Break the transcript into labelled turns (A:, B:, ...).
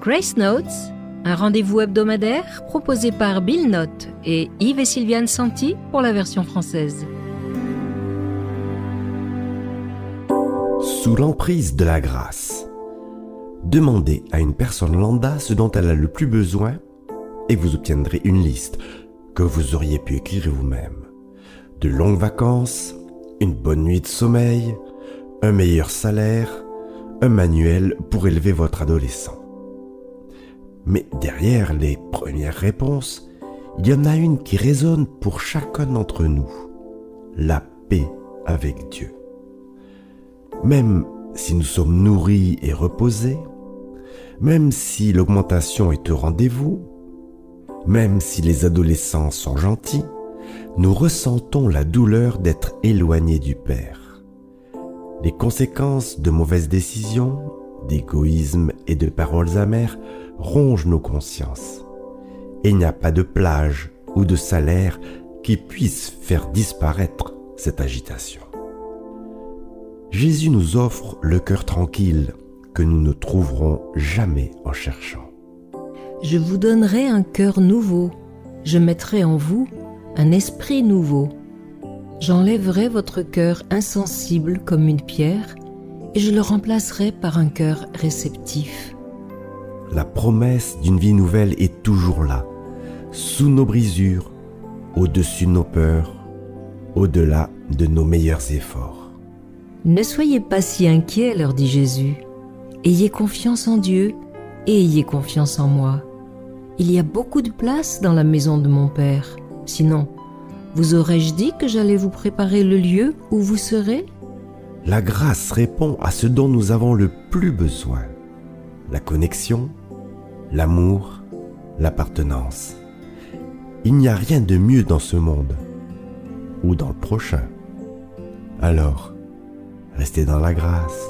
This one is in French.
A: Grace Notes, un rendez-vous hebdomadaire proposé par Bill Note et Yves et Sylviane Santi pour la version française.
B: Sous l'emprise de la grâce. Demandez à une personne lambda ce dont elle a le plus besoin et vous obtiendrez une liste que vous auriez pu écrire vous-même. De longues vacances, une bonne nuit de sommeil, un meilleur salaire, un manuel pour élever votre adolescent. Mais derrière les premières réponses, il y en a une qui résonne pour chacun d'entre nous. La paix avec Dieu. Même si nous sommes nourris et reposés, même si l'augmentation est au rendez-vous, même si les adolescents sont gentils, nous ressentons la douleur d'être éloignés du Père. Les conséquences de mauvaises décisions, d'égoïsme et de paroles amères rongent nos consciences. Et il n'y a pas de plage ou de salaire qui puisse faire disparaître cette agitation. Jésus nous offre le cœur tranquille que nous ne trouverons jamais en cherchant.
A: Je vous donnerai un cœur nouveau, je mettrai en vous un esprit nouveau. J'enlèverai votre cœur insensible comme une pierre et je le remplacerai par un cœur réceptif.
B: La promesse d'une vie nouvelle est toujours là, sous nos brisures, au-dessus de nos peurs, au-delà de nos meilleurs efforts.
A: Ne soyez pas si inquiets, leur dit Jésus. Ayez confiance en Dieu et ayez confiance en moi. Il y a beaucoup de place dans la maison de mon Père. Sinon, vous aurais-je dit que j'allais vous préparer le lieu où vous serez?
B: La grâce répond à ce dont nous avons le plus besoin. La connexion, l'amour, l'appartenance. Il n'y a rien de mieux dans ce monde ou dans le prochain. Alors, restez dans la grâce.